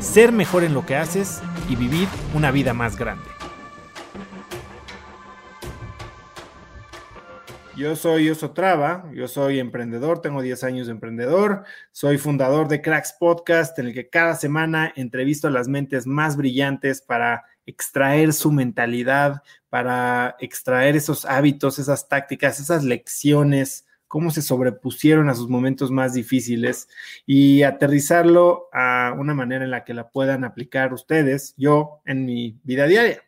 ser mejor en lo que haces y vivir una vida más grande. Yo soy Oso Traba, yo soy emprendedor, tengo 10 años de emprendedor, soy fundador de Cracks Podcast, en el que cada semana entrevisto a las mentes más brillantes para extraer su mentalidad, para extraer esos hábitos, esas tácticas, esas lecciones, cómo se sobrepusieron a sus momentos más difíciles y aterrizarlo a una manera en la que la puedan aplicar ustedes, yo, en mi vida diaria.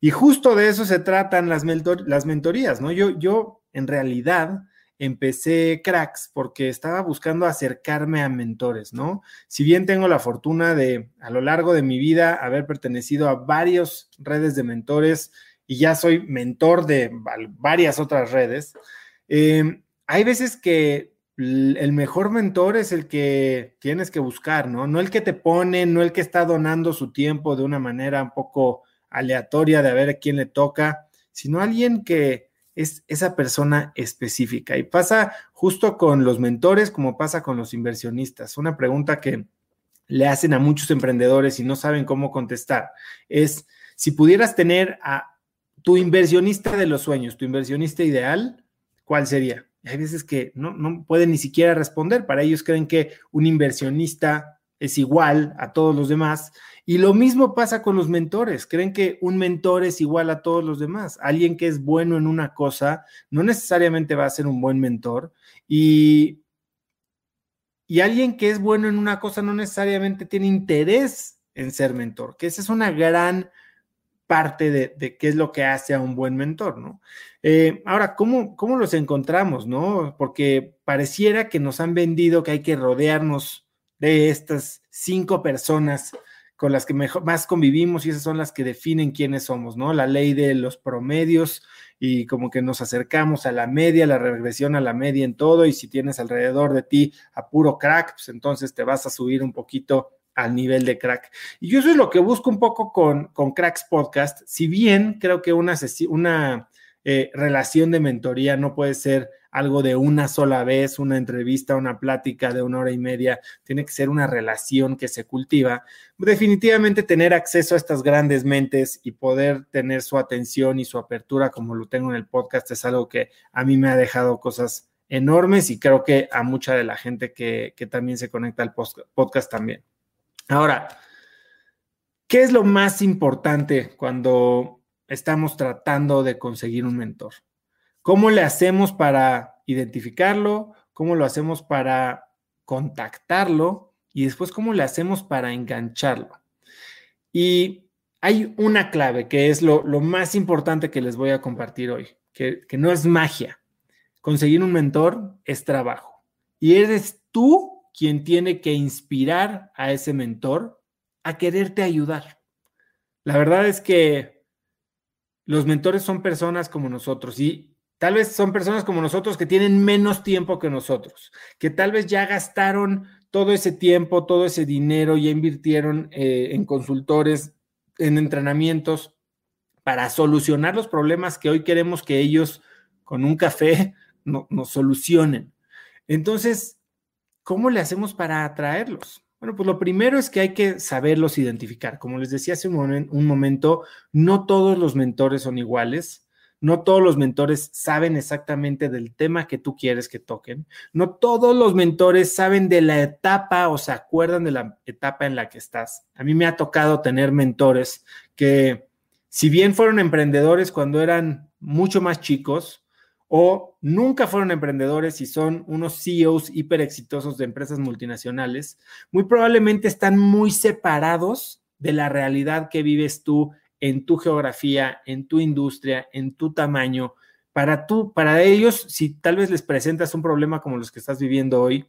Y justo de eso se tratan las, las mentorías, ¿no? Yo, yo en realidad empecé cracks porque estaba buscando acercarme a mentores, ¿no? Si bien tengo la fortuna de a lo largo de mi vida haber pertenecido a varias redes de mentores y ya soy mentor de varias otras redes, em, hay veces que el mejor mentor es el que tienes que buscar, ¿no? No el que te pone, no el que está donando su tiempo de una manera un poco aleatoria de a ver a quién le toca, sino alguien que es esa persona específica. Y pasa justo con los mentores como pasa con los inversionistas. Una pregunta que le hacen a muchos emprendedores y no saben cómo contestar es, si pudieras tener a tu inversionista de los sueños, tu inversionista ideal, ¿cuál sería? Hay veces que no, no pueden ni siquiera responder. Para ellos creen que un inversionista es igual a todos los demás y lo mismo pasa con los mentores. Creen que un mentor es igual a todos los demás. Alguien que es bueno en una cosa no necesariamente va a ser un buen mentor. Y, y alguien que es bueno en una cosa no necesariamente tiene interés en ser mentor, que esa es una gran parte de, qué es lo que hace a un buen mentor, ¿no? Eh, ahora, ¿cómo, ¿cómo los encontramos, no? Porque pareciera que nos han vendido que hay que rodearnos de estas cinco personas con las que más convivimos y esas son las que definen quiénes somos, ¿no? La ley de los promedios y como que nos acercamos a la media, la regresión a la media en todo y si tienes alrededor de ti a puro crack, pues entonces te vas a subir un poquito al nivel de crack. Y yo eso es lo que busco un poco con, con Cracks Podcast, si bien creo que una, una eh, relación de mentoría no puede ser algo de una sola vez, una entrevista, una plática de una hora y media, tiene que ser una relación que se cultiva. Definitivamente tener acceso a estas grandes mentes y poder tener su atención y su apertura como lo tengo en el podcast es algo que a mí me ha dejado cosas enormes y creo que a mucha de la gente que, que también se conecta al podcast también. Ahora, ¿qué es lo más importante cuando estamos tratando de conseguir un mentor? ¿Cómo le hacemos para identificarlo? ¿Cómo lo hacemos para contactarlo? Y después, ¿cómo le hacemos para engancharlo? Y hay una clave que es lo, más importante que les voy a compartir hoy, que, que no es magia. Conseguir un mentor es trabajo. Y eres tú quien tiene que inspirar a ese mentor a quererte ayudar. La verdad es que los mentores son personas como nosotros y Tal vez son personas como nosotros que tienen menos tiempo que nosotros, que tal vez ya gastaron todo ese tiempo, todo ese dinero, ya invirtieron eh, en consultores, en entrenamientos para solucionar los problemas que hoy queremos que ellos con un café nos solucionen. Entonces, ¿cómo le hacemos para atraerlos? Bueno, pues lo primero es que hay que saberlos identificar. Como les decía hace un momento, no todos los mentores son iguales no todos los mentores saben exactamente del tema que tú quieres que toquen. No todos los mentores saben de la etapa o se acuerdan de la etapa en la que estás. A mí me ha tocado tener mentores que, si bien fueron emprendedores cuando eran mucho más chicos, o nunca fueron emprendedores y son unos CEOs hiper exitosos de empresas multinacionales, muy probablemente están muy separados de la realidad que vives tú en tu geografía, en tu industria, en tu tamaño. Para tú, para ellos, si tal vez les presentas un problema como los que estás viviendo hoy,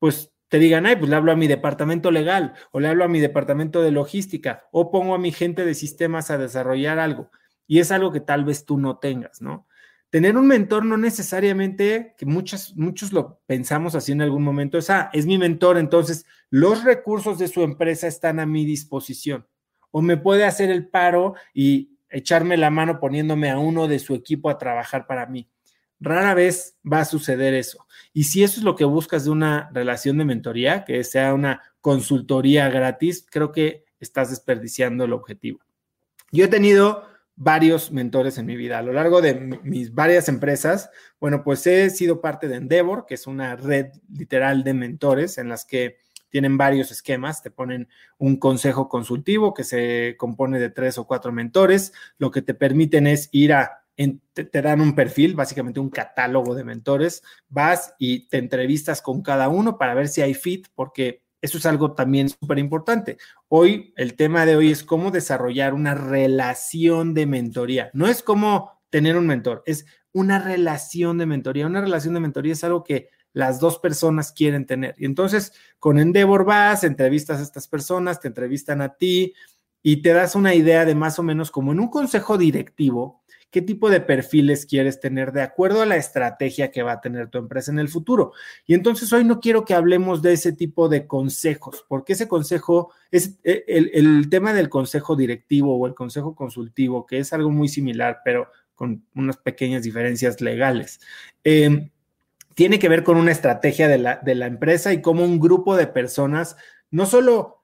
pues te digan, ay, pues le hablo a mi departamento legal o le hablo a mi departamento de logística o pongo a mi gente de sistemas a desarrollar algo. Y es algo que tal vez tú no tengas, ¿no? Tener un mentor no necesariamente, que muchos, muchos lo pensamos así en algún momento, es, ah, es mi mentor, entonces los recursos de su empresa están a mi disposición. O me puede hacer el paro y echarme la mano poniéndome a uno de su equipo a trabajar para mí. Rara vez va a suceder eso. Y si eso es lo que buscas de una relación de mentoría, que sea una consultoría gratis, creo que estás desperdiciando el objetivo. Yo he tenido varios mentores en mi vida. A lo largo de mis varias empresas, bueno, pues he sido parte de Endeavor, que es una red literal de mentores en las que tienen varios esquemas, te ponen un consejo consultivo que se compone de tres o cuatro mentores, lo que te permiten es ir a, te, dan un perfil, básicamente un catálogo de mentores, vas y te entrevistas con cada uno para ver si hay fit, porque eso es algo también súper importante. Hoy, el tema de hoy es cómo desarrollar una relación de mentoría. No es cómo tener un mentor, es una relación de mentoría. Una relación de mentoría es algo que las dos personas quieren tener. Y entonces con Endeavor vas, entrevistas a estas personas, te entrevistan a ti y te das una idea de más o menos como en un consejo directivo, qué tipo de perfiles quieres tener de acuerdo a la estrategia que va a tener tu empresa en el futuro. Y entonces hoy no quiero que hablemos de ese tipo de consejos, porque ese consejo es eh, el, tema del consejo directivo o el consejo consultivo, que es algo muy similar, pero con unas pequeñas diferencias legales. Eh, tiene que ver con una estrategia de la, de la empresa y cómo un grupo de personas no solo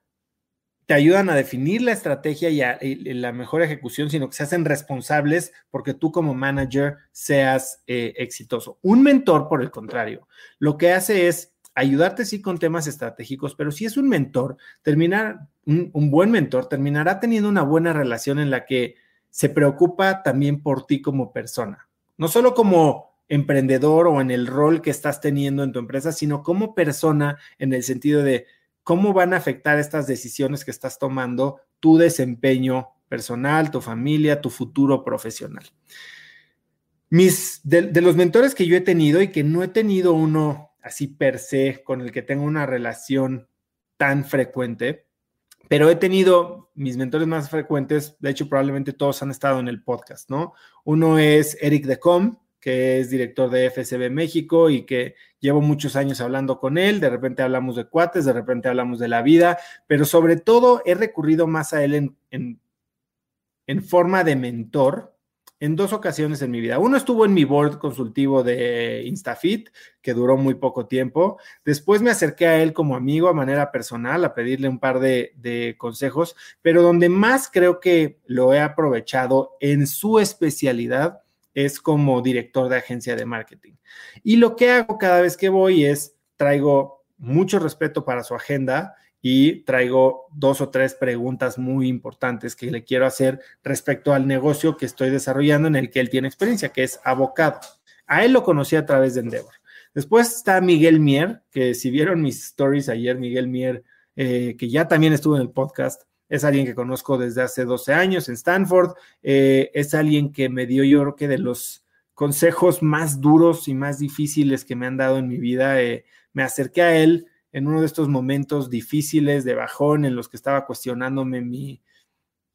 te ayudan a definir la estrategia y, la mejor ejecución, sino que se hacen responsables porque tú como manager seas eh, exitoso. Un mentor, por el contrario, lo que hace es ayudarte sí con temas estratégicos, pero si es un mentor, terminar, un, un buen mentor terminará teniendo una buena relación en la que se preocupa también por ti como persona, no solo como emprendedor o en el rol que estás teniendo en tu empresa, sino como persona en el sentido de cómo van a afectar estas decisiones que estás tomando tu desempeño personal, tu familia, tu futuro profesional. Mis, de, de, los mentores que yo he tenido y que no he tenido uno así per se con el que tengo una relación tan frecuente, pero he tenido mis mentores más frecuentes, de hecho probablemente todos han estado en el podcast, ¿no? Uno es Eric Decom, que es director de FSB México y que llevo muchos años hablando con él, de repente hablamos de cuates, de repente hablamos de la vida, pero sobre todo he recurrido más a él en, en, forma de mentor en dos ocasiones en mi vida. Uno estuvo en mi board consultivo de Instafit, que duró muy poco tiempo. Después me acerqué a él como amigo a manera personal a pedirle un par de, consejos, pero donde más creo que lo he aprovechado en su especialidad es como director de agencia de marketing. Y lo que hago cada vez que voy es traigo mucho respeto para su agenda y traigo dos o tres preguntas muy importantes que le quiero hacer respecto al negocio que estoy desarrollando en el que él tiene experiencia, que es abocado. A él lo conocí a través de Endeavor. Después está Miguel Mier, que si vieron mis stories ayer, Miguel Mier, eh, que ya también estuvo en el podcast, es alguien que conozco desde hace 12 años en Stanford, eh, es alguien que me dio yo creo que de los consejos más duros y más difíciles que me han dado en mi vida. Eh, me acerqué a él en uno de estos momentos difíciles de bajón en los que estaba cuestionándome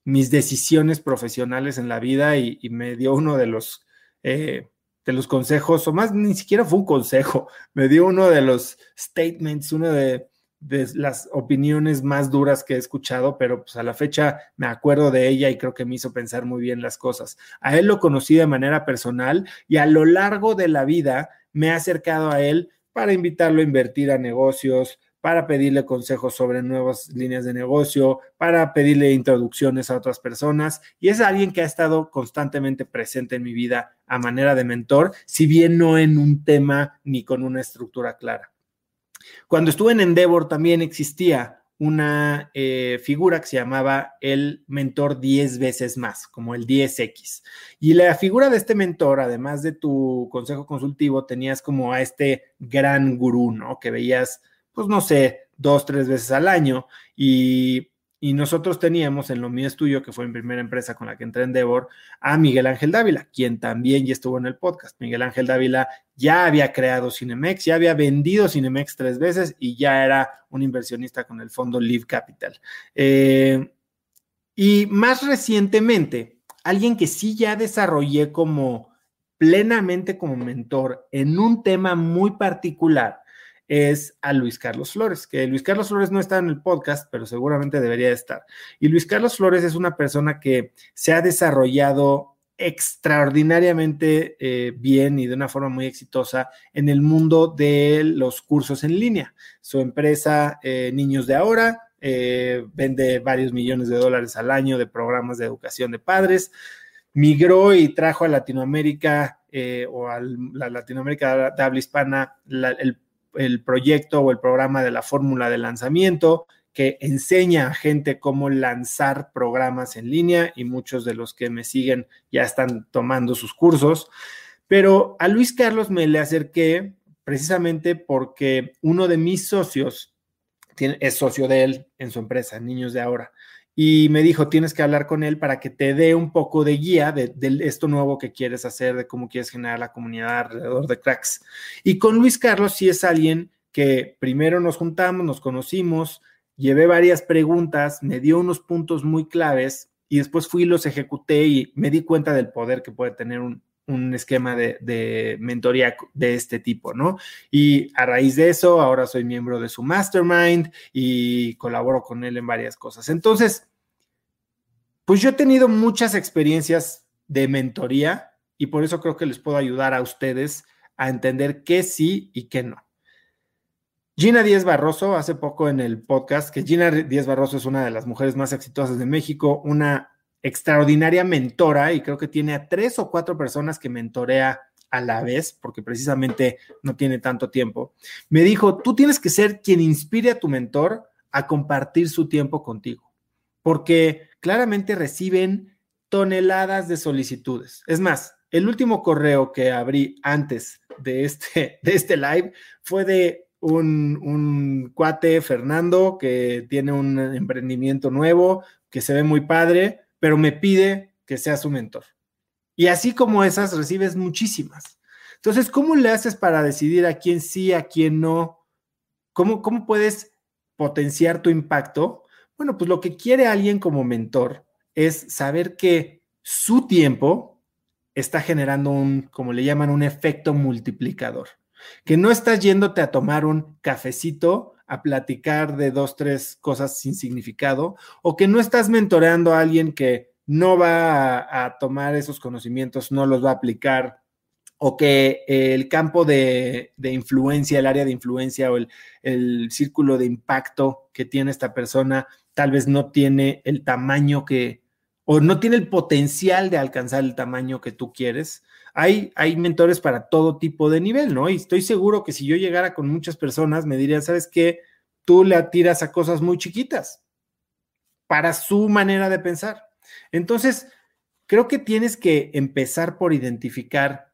mis decisiones profesionales en la vida y, me dio uno de los, eh, de los consejos, o más ni siquiera fue un consejo, me dio uno de los statements, uno de, de las opiniones más duras que he escuchado, pero pues a la fecha me acuerdo de ella y creo que me hizo pensar muy bien las cosas. A él lo conocí de manera personal y a lo largo de la vida me he acercado a él para invitarlo a invertir a negocios, para pedirle consejos sobre nuevas líneas de negocio, para pedirle introducciones a otras personas. Y es alguien que ha estado constantemente presente en mi vida a manera de mentor, si bien no en un tema ni con una estructura clara. Cuando estuve en Endeavor también existía una eh, figura que se llamaba el mentor 10 veces más, como el 10X. Y la figura de este mentor, además de tu consejo consultivo, tenías como a este gran gurú, ¿no? Que veías, pues no sé, dos, tres veces al año y nosotros teníamos en lo mío es que fue mi primera empresa con la que entré en Devor, a Miguel Ángel Dávila, quien también ya estuvo en el podcast. Miguel Ángel Dávila ya había creado Cinemex, ya había vendido Cinemex tres veces y ya era un inversionista con el fondo Live Capital. Eh, y más recientemente, alguien que sí ya desarrollé como plenamente como mentor en un tema muy particular es a Luis Carlos Flores, que Luis Carlos Flores no está en el podcast, pero seguramente debería estar. Y Luis Carlos Flores es una persona que se ha desarrollado extraordinariamente eh, bien y de una forma muy exitosa en el mundo de los cursos en línea. Su empresa, eh, Niños de Ahora, eh, vende varios millones de dólares al año de programas de educación de padres. Migró y trajo a Latinoamérica o a la Latinoamérica de habla hispana el el proyecto o el programa de la fórmula de lanzamiento que enseña a gente cómo lanzar programas en línea y muchos de los que me siguen ya están tomando sus cursos. Pero a Luis Carlos me le acerqué precisamente porque uno de mis socios tiene, es socio de él en su empresa, Niños de Ahora y me dijo, tienes que hablar con él para que te dé un poco de guía de, esto nuevo que quieres hacer, de cómo quieres generar la comunidad alrededor de cracks. Y con Luis Carlos sí es alguien que primero nos juntamos, nos conocimos, llevé varias preguntas, me dio unos puntos muy claves y después fui los ejecuté y me di cuenta del poder que puede tener un, esquema de, de, mentoría de este tipo, ¿no? Y a raíz de eso, ahora soy miembro de su mastermind y colaboro con él en varias cosas. Entonces, pues yo he tenido muchas experiencias de mentoría y por eso creo que les puedo ayudar a ustedes a entender qué sí y qué no. Gina Díez Barroso, hace poco en el podcast, que Gina Díez Barroso es una de las mujeres más exitosas de México, una extraordinaria mentora y creo que tiene a tres o cuatro personas que mentorea a la vez, porque precisamente no tiene tanto tiempo. Me dijo, tú tienes que ser quien inspire a tu mentor a compartir su tiempo contigo porque claramente reciben toneladas de solicitudes. Es más, el último correo que abrí antes de este, de este live fue de un, un, cuate, Fernando, que tiene un emprendimiento nuevo, que se ve muy padre, pero me pide que sea su mentor. Y así como esas, recibes muchísimas. Entonces, ¿cómo le haces para decidir a quién sí, a quién no? ¿Cómo, cómo puedes potenciar tu impacto bueno, pues lo que quiere alguien como mentor es saber que su tiempo está generando un, como le llaman, un efecto multiplicador. Que no estás yéndote a tomar un cafecito a platicar de dos, tres cosas sin significado, o que no estás mentoreando a alguien que no va a, tomar esos conocimientos, no los va a aplicar, o que el campo de, influencia, el área de influencia o el, círculo de impacto que tiene esta persona tal vez no tiene el tamaño que, o no tiene el potencial de alcanzar el tamaño que tú quieres. Hay, hay mentores para todo tipo de nivel, ¿no? Y estoy seguro que si yo llegara con muchas personas, me dirían, ¿sabes qué? Tú le atiras a cosas muy chiquitas para su manera de pensar. Entonces, creo que tienes que empezar por identificar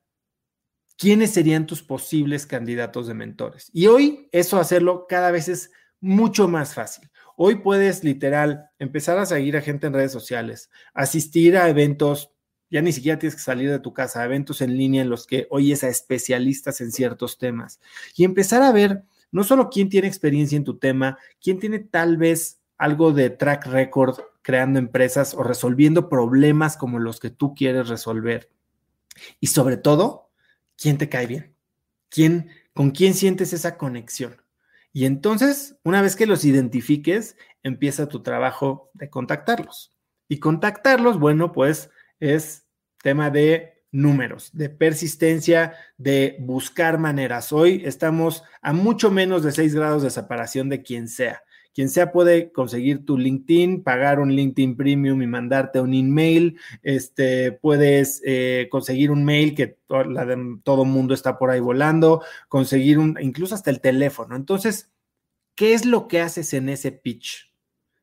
quiénes serían tus posibles candidatos de mentores. Y hoy eso hacerlo cada vez es mucho más fácil. Hoy puedes literal empezar a seguir a gente en redes sociales, asistir a eventos, ya ni siquiera tienes que salir de tu casa, eventos en línea en los que oyes a especialistas en ciertos temas y empezar a ver no solo quién tiene experiencia en tu tema, quién tiene tal vez algo de track record creando empresas o resolviendo problemas como los que tú quieres resolver. Y sobre todo, quién te cae bien, quién, con quién sientes esa conexión. Y entonces, una vez que los identifiques, empieza tu trabajo de contactarlos. Y contactarlos, bueno, pues es tema de números, de persistencia, de buscar maneras. Hoy estamos a mucho menos de 6 grados de separación de quien sea. Quien sea puede conseguir tu LinkedIn, pagar un LinkedIn Premium y mandarte un email. Este, puedes eh, conseguir un mail que todo mundo está por ahí volando, conseguir un, incluso hasta el teléfono. Entonces, ¿qué es lo que haces en ese pitch?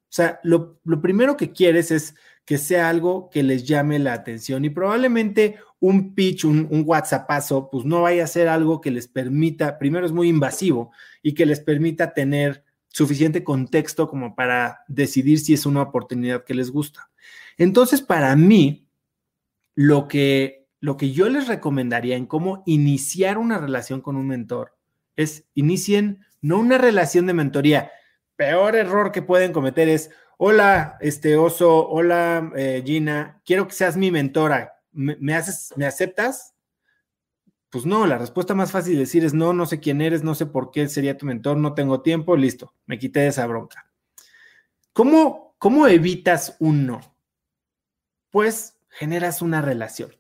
O sea, lo, primero que quieres es que sea algo que les llame la atención y probablemente un pitch, un, un WhatsAppazo, pues no vaya a ser algo que les permita, primero es muy invasivo y que les permita tener suficiente contexto como para decidir si es una oportunidad que les gusta. Entonces, para mí, lo que lo que yo les recomendaría en cómo iniciar una relación con un mentor es inicien no una relación de mentoría. Peor error que pueden cometer es, hola, este oso, hola, eh, Gina, quiero que seas mi mentora. ¿Me, ¿Me aceptas? Pues no, la respuesta más fácil de decir es no, no sé quién eres, no sé por qué sería tu mentor, no tengo tiempo, listo, me quité de esa bronca. ¿Cómo, cómo evitas un no? Pues generas una relación.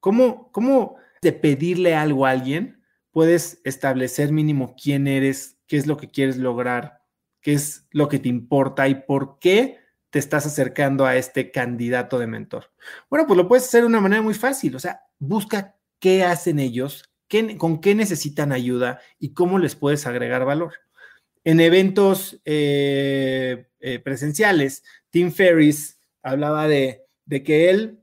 ¿Cómo, cómo de pedirle algo a alguien puedes establecer mínimo quién eres, qué es lo que quieres lograr, qué es lo que te importa y por qué te estás acercando a este candidato de mentor? Bueno, pues lo puedes hacer de una manera muy fácil, o sea, busca qué hacen ellos, con qué necesitan ayuda y cómo les puedes agregar valor. En eventos eh, eh, presenciales, Tim Ferris hablaba de, de que él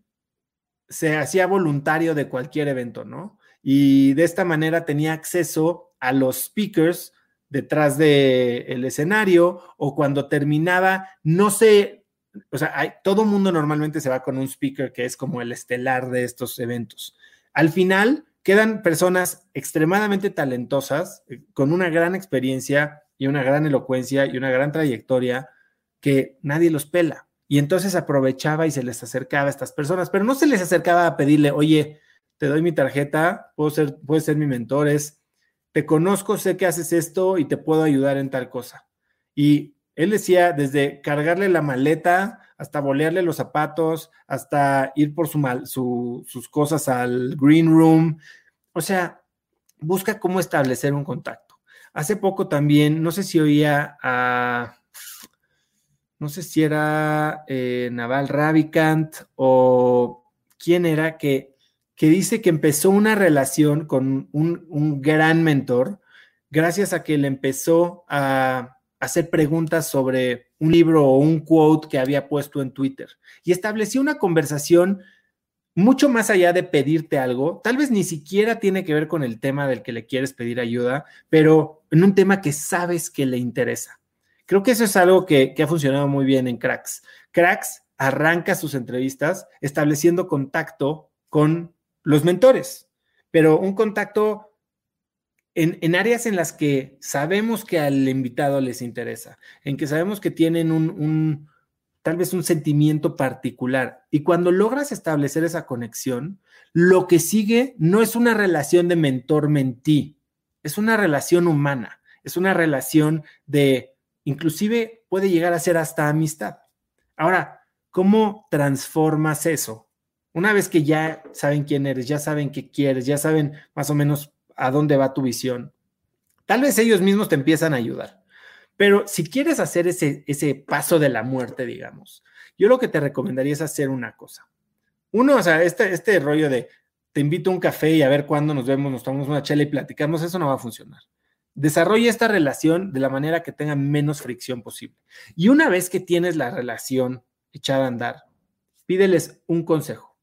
se hacía voluntario de cualquier evento, ¿no? Y de esta manera tenía acceso a los speakers detrás del escenario o cuando terminaba, no sé, o sea, hay, todo mundo normalmente se va con un speaker que es como el estelar de estos eventos. Al final quedan personas extremadamente talentosas, eh, con una gran experiencia y una gran elocuencia y una gran trayectoria que nadie los pela. Y entonces aprovechaba y se les acercaba a estas personas, pero no se les acercaba a pedirle, oye, te doy mi tarjeta, puedo ser, puedes ser mi mentor, es, te conozco, sé que haces esto y te puedo ayudar en tal cosa. Y él decía, desde cargarle la maleta hasta bolearle los zapatos, hasta ir por su sus cosas al green room. O sea, busca cómo establecer un contacto. Hace poco también, no sé si oía a, no sé si era eh, Naval Ravikant o quién era que, que dice que empezó una relación con un, un gran mentor gracias a que le empezó a hacer preguntas sobre un libro o un quote que había puesto en Twitter y estableció una conversación mucho más allá de pedirte algo, tal vez ni siquiera tiene que ver con el tema del que le quieres pedir ayuda, pero en un tema que sabes que le interesa. Creo que eso es algo que, que ha funcionado muy bien en Cracks. Cracks arranca sus entrevistas estableciendo contacto con los mentores, pero un contacto en, áreas en las que sabemos que al invitado les interesa, en que sabemos que tienen un, tal vez un sentimiento particular. Y cuando logras establecer esa conexión, lo que sigue no es una relación de mentor-mentí, es una relación humana, es una relación de, inclusive puede llegar a ser hasta amistad. Ahora, ¿cómo transformas eso? Una vez que ya saben quién eres, ya saben qué quieres, ya saben más o menos a dónde va tu visión. Tal vez ellos mismos te empiezan a ayudar. Pero si quieres hacer ese, ese paso de la muerte, digamos, yo lo que te recomendaría es hacer una cosa. Uno, o sea, este, este rollo de te invito a un café y a ver cuándo nos vemos, nos tomamos una chela y platicamos, eso no va a funcionar. Desarrolla esta relación de la manera que tenga menos fricción posible. Y una vez que tienes la relación echada a andar, pídeles un consejo.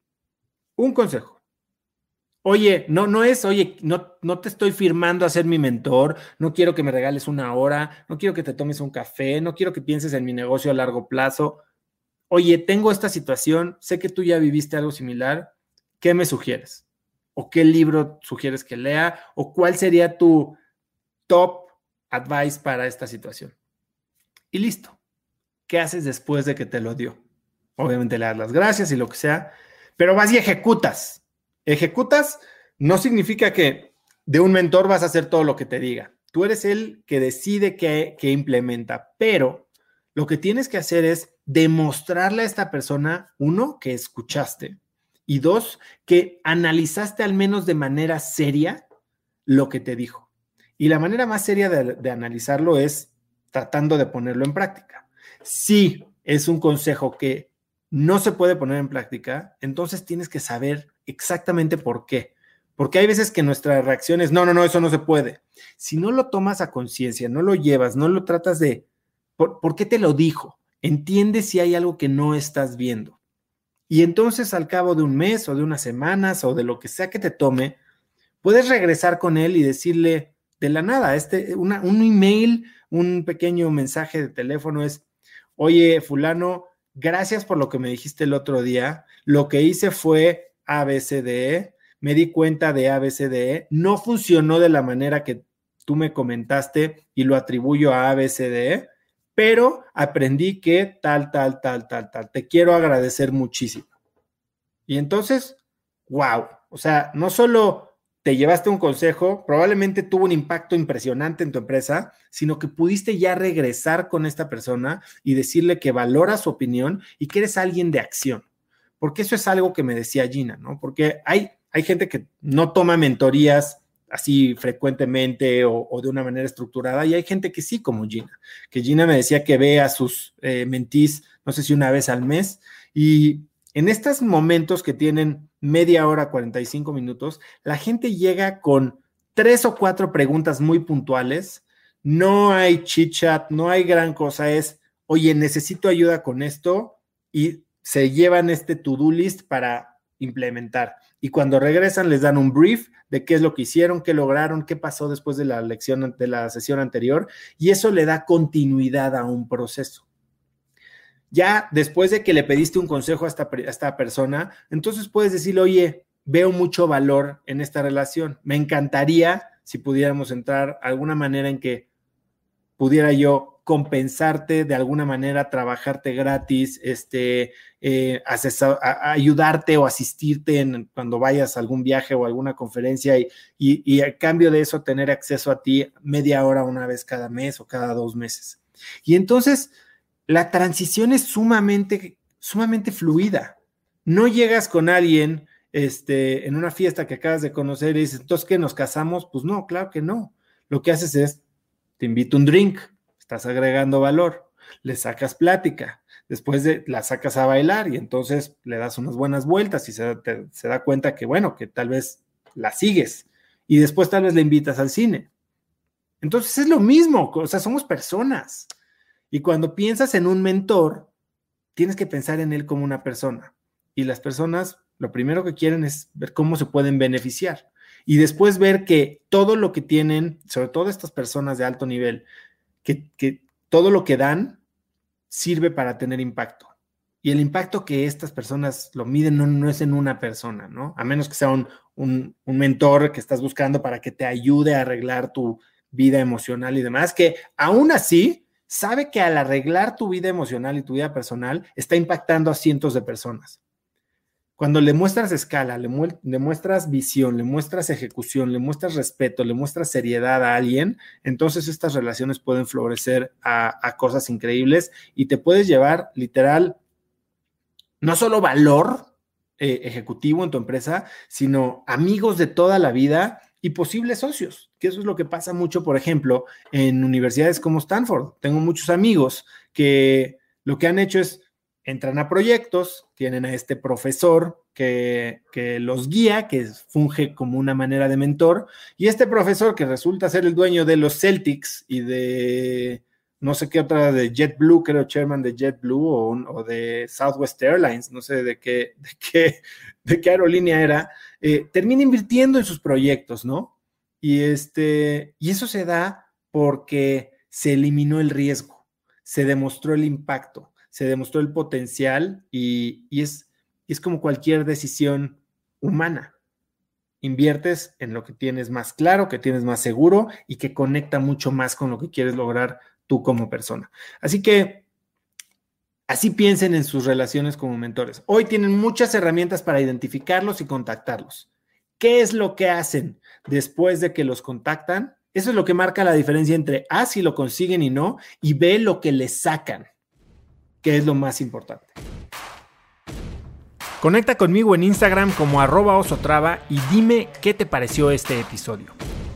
Un consejo Oye, no, no es, oye, no, no te estoy firmando a ser mi mentor, no quiero que me regales una hora, no quiero que te tomes un café, no quiero que pienses en mi negocio a largo plazo. Oye, tengo esta situación, sé que tú ya viviste algo similar, ¿qué me sugieres? ¿O qué libro sugieres que lea? ¿O cuál sería tu top advice para esta situación? Y listo. ¿Qué haces después de que te lo dio? Obviamente le das las gracias y lo que sea, pero vas y ejecutas Ejecutas no significa que de un mentor vas a hacer todo lo que te diga. Tú eres el que decide qué, implementa, pero lo que tienes que hacer es demostrarle a esta persona, uno, que escuchaste y dos, que analizaste al menos de manera seria lo que te dijo. Y la manera más seria de, analizarlo es tratando de ponerlo en práctica. Si es un consejo que no se puede poner en práctica, entonces tienes que saber exactamente por qué. Porque hay veces que nuestra reacción es, no, no, no, eso no se puede. Si no lo tomas a conciencia, no lo llevas, no lo tratas de, ¿por, qué te lo dijo? Entiende si hay algo que no estás viendo. Y entonces al cabo de un mes o de unas semanas o de lo que sea que te tome, puedes regresar con él y decirle de la nada, este, un email, un pequeño mensaje de teléfono es, oye, fulano, gracias por lo que me dijiste el otro día. Lo que hice fue ABCDE, me di cuenta de ABCDE, no funcionó de la manera que tú me comentaste y lo atribuyo a ABCDE, pero aprendí que tal, tal, tal, tal, tal. Te quiero agradecer muchísimo. Y entonces, wow, o sea, no solo te llevaste un consejo, probablemente tuvo un impacto impresionante en tu empresa, sino que pudiste ya regresar con esta persona y decirle que valora su opinión y que eres alguien de acción. Porque eso es algo que me decía Gina, ¿no? Porque hay, hay gente que no toma mentorías así frecuentemente o, de una manera estructurada y hay gente que sí, como Gina, que Gina me decía que ve a sus eh, mentís, no sé si una vez al mes, y en estos momentos que tienen media hora, 45 minutos, la gente llega con tres o cuatro preguntas muy puntuales. No hay chit chat, no hay gran cosa. Es, oye, necesito ayuda con esto y se llevan este to-do list para implementar. Y cuando regresan les dan un brief de qué es lo que hicieron, qué lograron, qué pasó después de la lección de la sesión anterior y eso le da continuidad a un proceso. Ya después de que le pediste un consejo a esta, persona, entonces puedes decirle, oye, veo mucho valor en esta relación. Me encantaría si pudiéramos entrar alguna manera en que pudiera yo compensarte de alguna manera, trabajarte gratis, este, eh, ayudarte o asistirte en, cuando vayas a algún viaje o alguna conferencia y, y a cambio de eso tener acceso a ti media hora una vez cada mes o cada dos meses. Y entonces la transición es sumamente, sumamente fluida. No llegas con alguien este, en una fiesta que acabas de conocer y dices, entonces, ¿qué nos casamos? Pues no, claro que no. Lo que haces es, te invito un drink, estás agregando valor, le sacas plática, después de, la sacas a bailar y entonces le das unas buenas vueltas y se, se da cuenta que, bueno, que tal vez la sigues y después tal vez le invitas al cine. Entonces es lo mismo, o sea, somos personas. Y cuando piensas en un mentor, tienes que pensar en él como una persona. Y las personas lo primero que quieren es ver cómo se pueden beneficiar. Y después ver que todo lo que tienen, sobre todo estas personas de alto nivel, que, todo lo que dan sirve para tener impacto. Y el impacto que estas personas lo miden no, es en una persona, ¿no? A menos que sea un, un, mentor que estás buscando para que te ayude a arreglar tu vida emocional y demás, que aún así sabe que al arreglar tu vida emocional y tu vida personal está impactando a cientos de personas. Cuando le muestras escala, le, muestras visión, le muestras ejecución, le muestras respeto, le muestras seriedad a alguien, entonces estas relaciones pueden florecer a, cosas increíbles y te puedes llevar literal no solo valor eh, ejecutivo en tu empresa, sino amigos de toda la vida y posibles socios, que eso es lo que pasa mucho, por ejemplo, en universidades como Stanford. Tengo muchos amigos que lo que han hecho es entran a proyectos, tienen a este profesor que, que, los guía, que funge como una manera de mentor, y este profesor que resulta ser el dueño de los Celtics y de no sé qué otra, de JetBlue, creo, chairman de JetBlue o, o de Southwest Airlines, no sé de qué, de qué, de qué aerolínea era, eh, termina invirtiendo en sus proyectos, ¿no? Y, este, y eso se da porque se eliminó el riesgo, se demostró el impacto, se demostró el potencial y, es, es como cualquier decisión humana. Inviertes en lo que tienes más claro, que tienes más seguro y que conecta mucho más con lo que quieres lograr tú como persona. Así que Así piensen en sus relaciones como mentores. Hoy tienen muchas herramientas para identificarlos y contactarlos. ¿Qué es lo que hacen después de que los contactan? Eso es lo que marca la diferencia entre A, si lo consiguen y no, y B, lo que les sacan, que es lo más importante. Conecta conmigo en Instagram como arroba osotrava y dime qué te pareció este episodio.